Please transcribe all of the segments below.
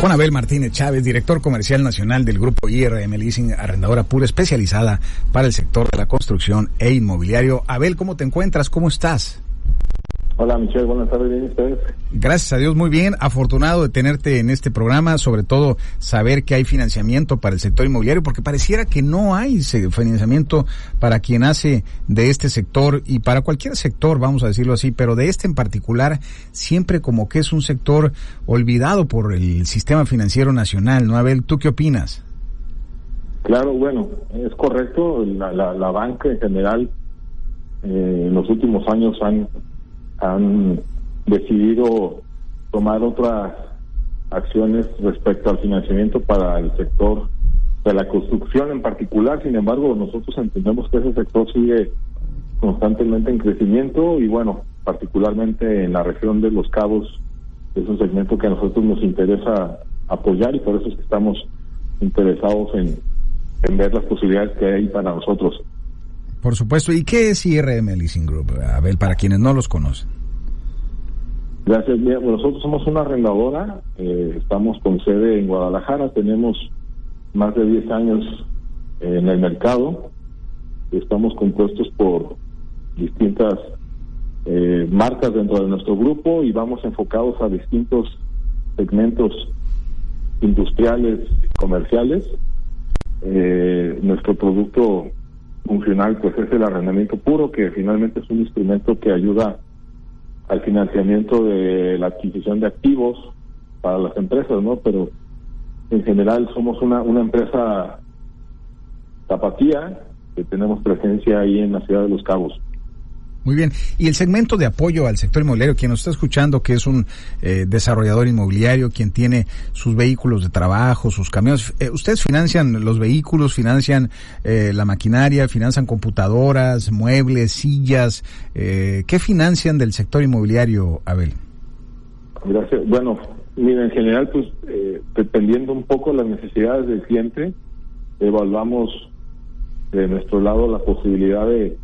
con Abel Martínez Chávez, director comercial nacional del grupo IRM Leasing, arrendadora pura especializada para el sector de la construcción e inmobiliario. Abel, ¿cómo te encuentras? ¿Cómo estás? Hola Michelle, buenas tardes, ¿bien ustedes? Gracias a Dios, muy bien. Afortunado de tenerte en este programa, sobre todo saber que hay financiamiento para el sector inmobiliario, porque pareciera que no hay financiamiento para quien hace de este sector y para cualquier sector, vamos a decirlo así, pero de este en particular, siempre como que es un sector olvidado por el sistema financiero nacional, ¿no, Abel? ¿Tú qué opinas? Claro, bueno, es correcto. La, la, banca en general eh, en los últimos años han han decidido tomar otras acciones respecto al financiamiento para el sector de la construcción en particular. Sin embargo, nosotros entendemos que ese sector sigue constantemente en crecimiento y bueno, particularmente en la región de Los Cabos es un segmento que a nosotros nos interesa apoyar y por eso es que estamos interesados en, en ver las posibilidades que hay para nosotros. Por supuesto. ¿Y qué es IRM Leasing Group, Abel, para quienes no los conocen? Gracias. nosotros somos una arrendadora, eh, estamos con sede en Guadalajara, tenemos más de 10 años en el mercado, estamos compuestos por distintas eh, marcas dentro de nuestro grupo y vamos enfocados a distintos segmentos industriales, comerciales. Eh, nuestro producto funcional pues es el arrendamiento puro, que finalmente es un instrumento que ayuda al financiamiento de la adquisición de activos para las empresas, ¿no? Pero en general somos una, una empresa tapatía que tenemos presencia ahí en la ciudad de Los Cabos. Muy bien. Y el segmento de apoyo al sector inmobiliario, quien nos está escuchando, que es un eh, desarrollador inmobiliario, quien tiene sus vehículos de trabajo, sus camiones, eh, ¿ustedes financian los vehículos, financian eh, la maquinaria, financian computadoras, muebles, sillas? ¿Qué financian del sector inmobiliario, Abel? Gracias. Bueno, mira, en general, pues, dependiendo un poco las necesidades del cliente, evaluamos de nuestro lado la posibilidad de,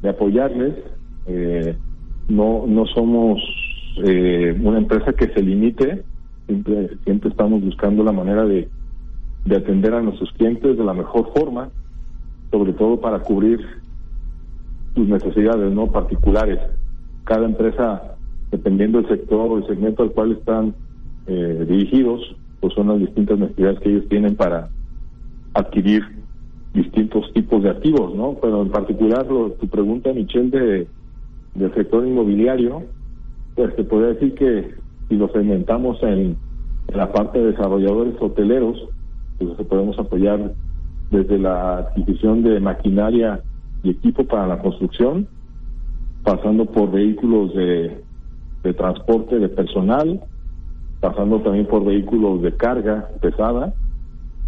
de apoyarles eh, no, no somos eh, una empresa que se limite, siempre, siempre estamos buscando la manera de, de atender a nuestros clientes de la mejor forma, sobre todo para cubrir sus necesidades no particulares. Cada empresa, dependiendo del sector o el segmento al cual están eh, dirigidos, pues son las distintas necesidades que ellos tienen para adquirir distintos tipos de activos, ¿no? Pero en particular tu pregunta, Michelle, de del sector inmobiliario, pues se puede decir que si lo segmentamos en, la parte de desarrolladores hoteleros, pues podemos apoyar desde la adquisición de maquinaria y equipo para la construcción, pasando por vehículos de, de transporte de personal, pasando también por vehículos de carga pesada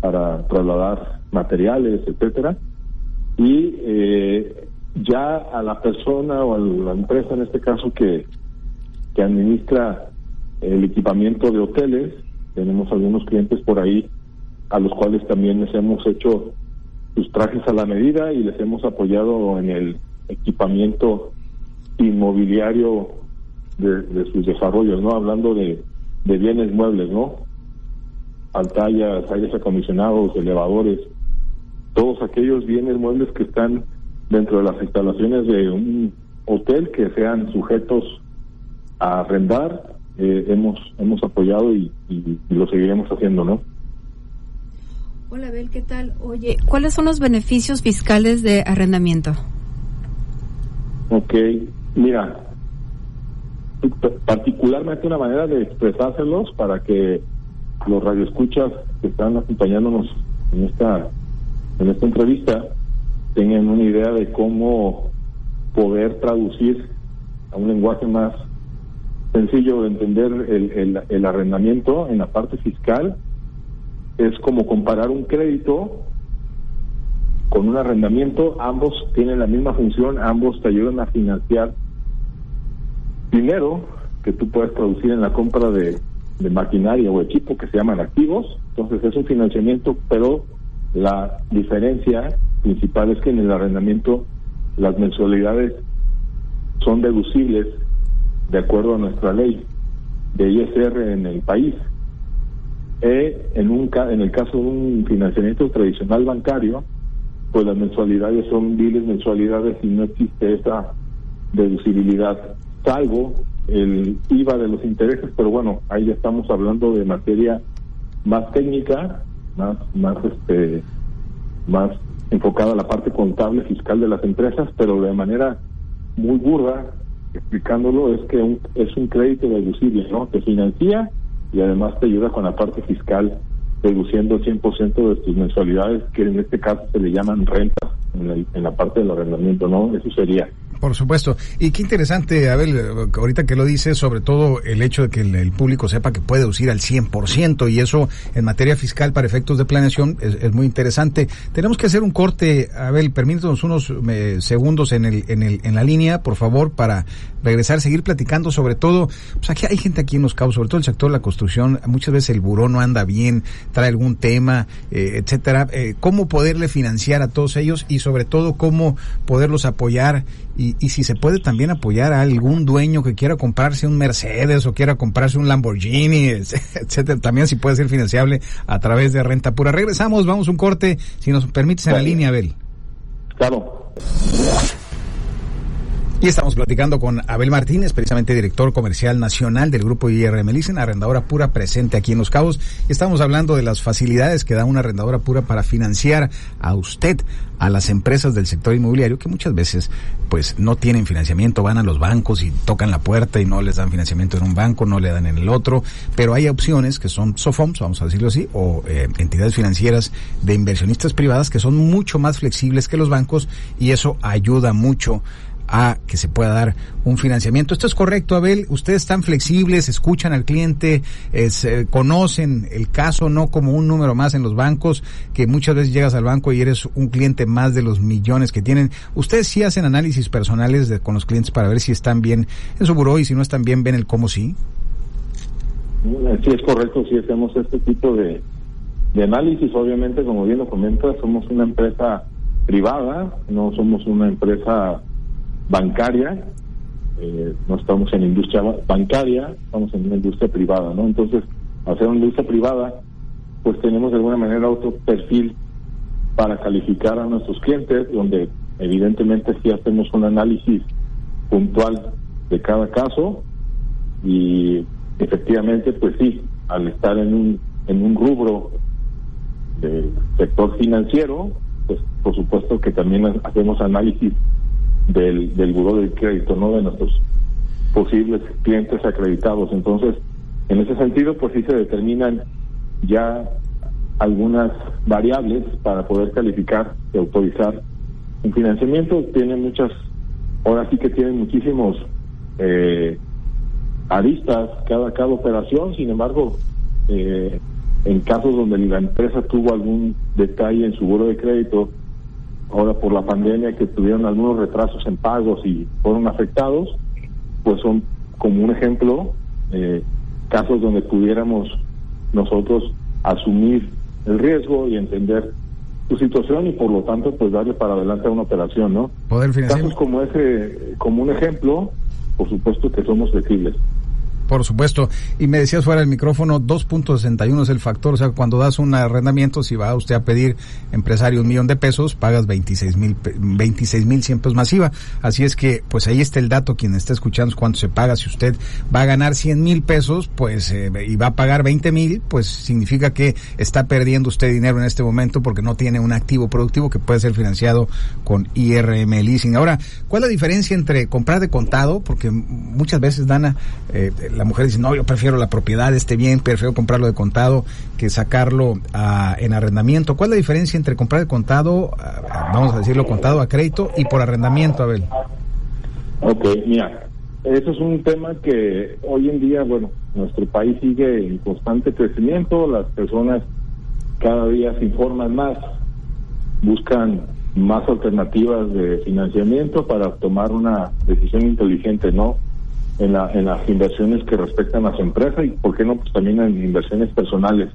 para trasladar materiales, etcétera, y eh, ya a la persona o a la empresa en este caso que, que administra el equipamiento de hoteles, tenemos algunos clientes por ahí a los cuales también les hemos hecho sus trajes a la medida y les hemos apoyado en el equipamiento inmobiliario de, sus desarrollos, ¿no? Hablando de, de bienes muebles, ¿no? Pantallas, aires acondicionados, elevadores, todos aquellos bienes muebles que están dentro de las instalaciones de un hotel que sean sujetos a arrendar, eh, hemos, hemos apoyado y, lo seguiremos haciendo, ¿no? Hola, Abel, ¿qué tal? Oye, ¿cuáles son los beneficios fiscales de arrendamiento? Ok, mira, particularmente una manera de expresárselos para que los radioescuchas que están acompañándonos en esta en esta entrevista tengan una idea de cómo poder traducir a un lenguaje más sencillo de entender el, arrendamiento en la parte fiscal es como comparar un crédito con un arrendamiento, ambos tienen la misma función, ambos te ayudan a financiar dinero que tú puedes traducir en la compra de maquinaria o equipo que se llaman activos, entonces es un financiamiento, pero la diferencia principal es que en el arrendamiento las mensualidades son deducibles de acuerdo a nuestra ley de ISR en el país. Eh, en, un, en el caso de un financiamiento tradicional bancario, pues las mensualidades son miles mensualidades y no existe esa deducibilidad, salvo el IVA de los intereses, pero bueno, ahí ya estamos hablando de materia más técnica, más, más este, más enfocada a la parte contable fiscal de las empresas, pero de manera muy burda, explicándolo, es que es un crédito deducible, ¿no? Te financia y además te ayuda con la parte fiscal, deduciendo 100% de tus mensualidades, que en este caso se le llaman rentas en, en la parte del arrendamiento, ¿no? Eso sería. Por supuesto. Y qué interesante, Abel, ahorita que lo dices, sobre todo el hecho de que el, público sepa que puede deducir al 100% y eso en materia fiscal para efectos de planeación es, muy interesante. Tenemos que hacer un corte, Abel, permítanos unos eh, segundos en, el, en, el, en la línea, por favor, para regresar, seguir platicando sobre todo, pues aquí hay gente aquí en los cabos, sobre todo el sector de la construcción, muchas veces el buró no anda bien, trae algún tema, eh, etcétera. Eh, ¿Cómo poderle financiar a todos ellos y sobre todo cómo poderlos apoyar y, y, si se puede también apoyar a algún dueño que quiera comprarse un Mercedes o quiera comprarse un Lamborghini, etcétera, también si puede ser financiable a través de renta pura. Regresamos, vamos un corte, si nos permites en la línea, Abel. Claro. Y estamos platicando con Abel Martínez, precisamente director comercial nacional del grupo IRM Licen, arrendadora pura presente aquí en Los Cabos. Estamos hablando de las facilidades que da una arrendadora pura para financiar a usted, a las empresas del sector inmobiliario, que muchas veces pues no tienen financiamiento, van a los bancos y tocan la puerta y no les dan financiamiento en un banco, no le dan en el otro, pero hay opciones que son SOFOMS, vamos a decirlo así, o eh, entidades financieras de inversionistas privadas que son mucho más flexibles que los bancos y eso ayuda mucho a que se pueda dar un financiamiento. Esto es correcto, Abel. Ustedes están flexibles, escuchan al cliente, eh, conocen el caso no como un número más en los bancos, que muchas veces llegas al banco y eres un cliente más de los millones que tienen. Ustedes sí hacen análisis personales con los clientes para ver si están bien en su buró y si no están bien, ven el cómo sí. Sí, es correcto, sí hacemos este tipo de, de análisis. Obviamente, como bien lo comenta, somos una empresa privada, no somos una empresa bancaria, eh, no estamos en industria bancaria, estamos en una industria privada, ¿no? Entonces, al ser una industria privada, pues tenemos de alguna manera otro perfil para calificar a nuestros clientes, donde evidentemente sí hacemos un análisis puntual de cada caso y efectivamente, pues sí, al estar en un, en un rubro del sector financiero, pues por supuesto que también hacemos análisis del, del buró del crédito, no de nuestros posibles clientes acreditados. Entonces, en ese sentido, pues sí se determinan ya algunas variables para poder calificar y autorizar un financiamiento. Tiene muchas, ahora sí que tiene muchísimos eh, aristas cada, cada operación, sin embargo, eh, en casos donde la empresa tuvo algún detalle en su buro de crédito, ahora por la pandemia que tuvieron algunos retrasos en pagos y fueron afectados, pues son como un ejemplo eh, casos donde pudiéramos nosotros asumir el riesgo y entender su situación y por lo tanto pues darle para adelante a una operación, ¿no? Poder Casos como ese, como un ejemplo, por supuesto que somos flexibles. Por supuesto. Y me decías fuera del micrófono, 2.61 es el factor. O sea, cuando das un arrendamiento, si va usted a pedir empresario un millón de pesos, pagas 26 mil, 26 mil pesos masiva. Así es que, pues ahí está el dato. Quien está escuchando cuánto se paga. Si usted va a ganar 100 mil pesos, pues, eh, y va a pagar 20 mil, pues significa que está perdiendo usted dinero en este momento porque no tiene un activo productivo que puede ser financiado con IRM Leasing. Ahora, ¿cuál es la diferencia entre comprar de contado? Porque muchas veces, Dana, eh, la mujer dice, no, yo prefiero la propiedad de este bien, prefiero comprarlo de contado que sacarlo en arrendamiento. ¿Cuál es la diferencia entre comprar de contado, vamos a decirlo, contado a crédito y por arrendamiento, Abel? Ok, mira, eso es un tema que hoy en día, bueno, nuestro país sigue en constante crecimiento, las personas cada día se informan más, buscan más alternativas de financiamiento para tomar una decisión inteligente, ¿no? En, la, en las inversiones que respectan a su empresa y, ¿por qué no?, pues también en inversiones personales.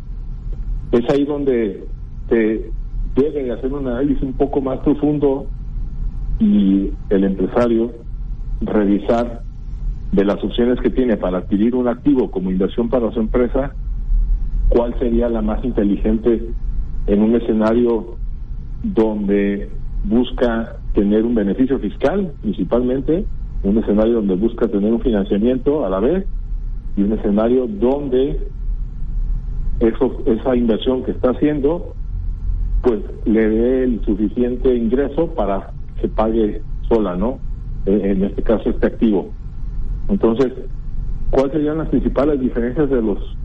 Es ahí donde se debe hacer un análisis un poco más profundo y el empresario revisar de las opciones que tiene para adquirir un activo como inversión para su empresa, cuál sería la más inteligente en un escenario donde busca tener un beneficio fiscal, principalmente, un escenario donde busca tener un financiamiento a la vez y un escenario donde eso, esa inversión que está haciendo pues le dé el suficiente ingreso para que pague sola, ¿no? Eh, en este caso este activo. Entonces, ¿cuáles serían las principales diferencias de los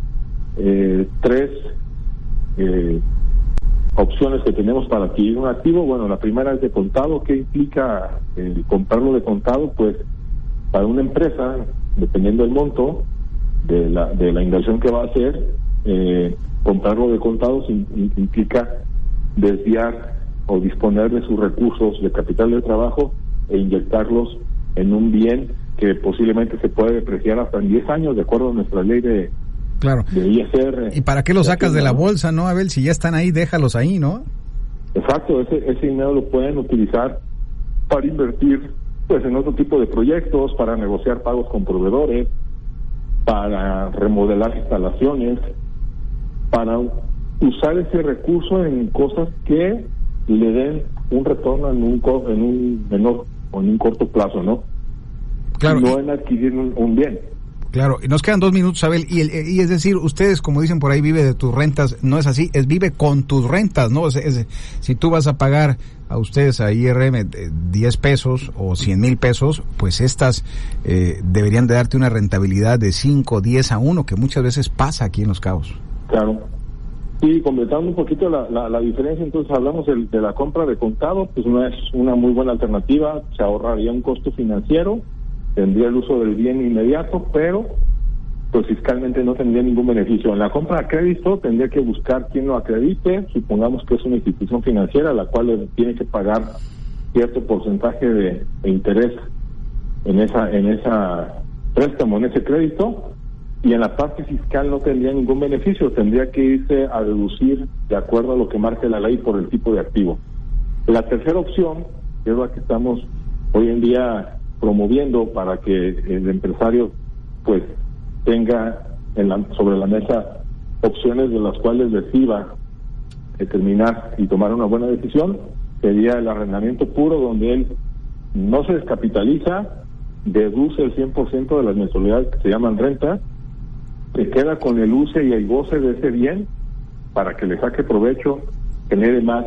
eh, tres eh, opciones que tenemos para adquirir un activo? Bueno, la primera es de contado. ¿Qué implica el comprarlo de contado? Pues para una empresa, dependiendo del monto de la, de la inversión que va a hacer, eh, comprarlo de contado implica desviar o disponer de sus recursos de capital de trabajo e inyectarlos en un bien que posiblemente se puede depreciar hasta en 10 años, de acuerdo a nuestra ley de, claro. ¿Y para qué lo sacas de la bolsa, no, Abel? Si ya están ahí, déjalos ahí, ¿no? Exacto, ese, ese dinero lo pueden utilizar para invertir pues en otro tipo de proyectos, para negociar pagos con proveedores, para remodelar instalaciones, para usar ese recurso en cosas que le den un retorno en un, en un menor o en un corto plazo, ¿no? Claro. No en adquirir un, bien. Claro, y nos quedan dos minutos, Abel, y, y, es decir, ustedes, como dicen por ahí, vive de tus rentas, no es así, es vive con tus rentas, ¿no? Es, si tú vas a pagar a ustedes a IRM 10 pesos o 100 mil pesos, pues estas eh, deberían de darte una rentabilidad de 5, 10 a 1, que muchas veces pasa aquí en Los Cabos. Claro. Y completando un poquito la, la, diferencia, entonces hablamos de, de, la compra de contado, pues no es una muy buena alternativa, se ahorraría un costo financiero, tendría el uso del bien inmediato, pero pues fiscalmente no tendría ningún beneficio. En la compra de crédito tendría que buscar quién lo acredite, supongamos que es una institución financiera la cual tiene que pagar cierto porcentaje de, de interés en esa en esa préstamo, en ese crédito, y en la parte fiscal no tendría ningún beneficio, tendría que irse a deducir de acuerdo a lo que marque la ley por el tipo de activo. La tercera opción, que es la que estamos hoy en día promoviendo para que el empresario pues tenga en la, sobre la mesa opciones de las cuales decida determinar y tomar una buena decisión, sería el arrendamiento puro donde él no se descapitaliza, deduce el 100% de las mensualidades que se llaman renta se queda con el uso y el goce de ese bien para que le saque provecho, genere más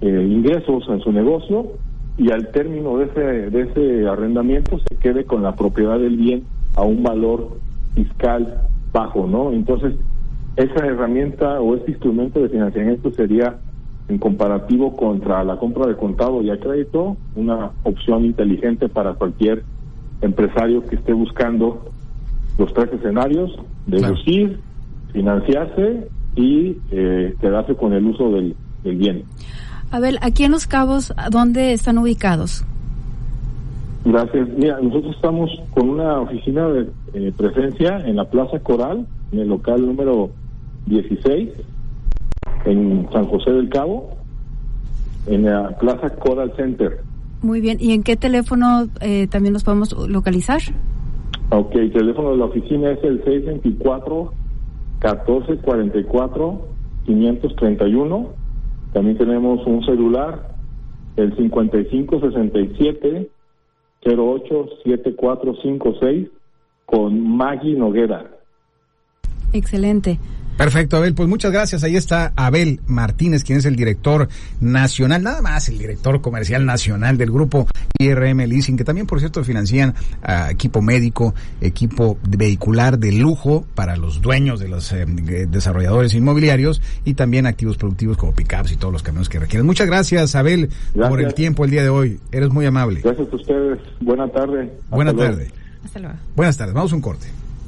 eh, ingresos en su negocio y al término de ese, de ese arrendamiento se quede con la propiedad del bien a un valor fiscal bajo, ¿no? Entonces, esa herramienta o este instrumento de financiamiento sería en comparativo contra la compra de contado y a crédito, una opción inteligente para cualquier empresario que esté buscando los tres escenarios, deducir, financiarse y eh, quedarse con el uso del, bien. Abel, aquí en Los Cabos, ¿dónde están ubicados? Gracias. Mira, nosotros estamos con una oficina de eh, presencia en la Plaza Coral, en el local número 16, en San José del Cabo, en la Plaza Coral Center. Muy bien. ¿Y en qué teléfono eh, también nos podemos localizar? Ok, el teléfono de la oficina es el 624 1444 531. También tenemos un celular, el 5567 087456 con Maggie Noguera. Excelente. Perfecto, Abel. Pues muchas gracias. Ahí está Abel Martínez, quien es el director nacional, nada más el director comercial nacional del grupo IRM Leasing, que también, por cierto, financian equipo médico, equipo vehicular de lujo para los dueños de los eh, desarrolladores inmobiliarios y también activos productivos como pickups y todos los camiones que requieren. Muchas gracias, Abel, por el tiempo el día de hoy. Eres muy amable. Gracias a ustedes. Buenas tardes. Buenas tardes. Hasta luego. Buenas tardes. Vamos a un corte.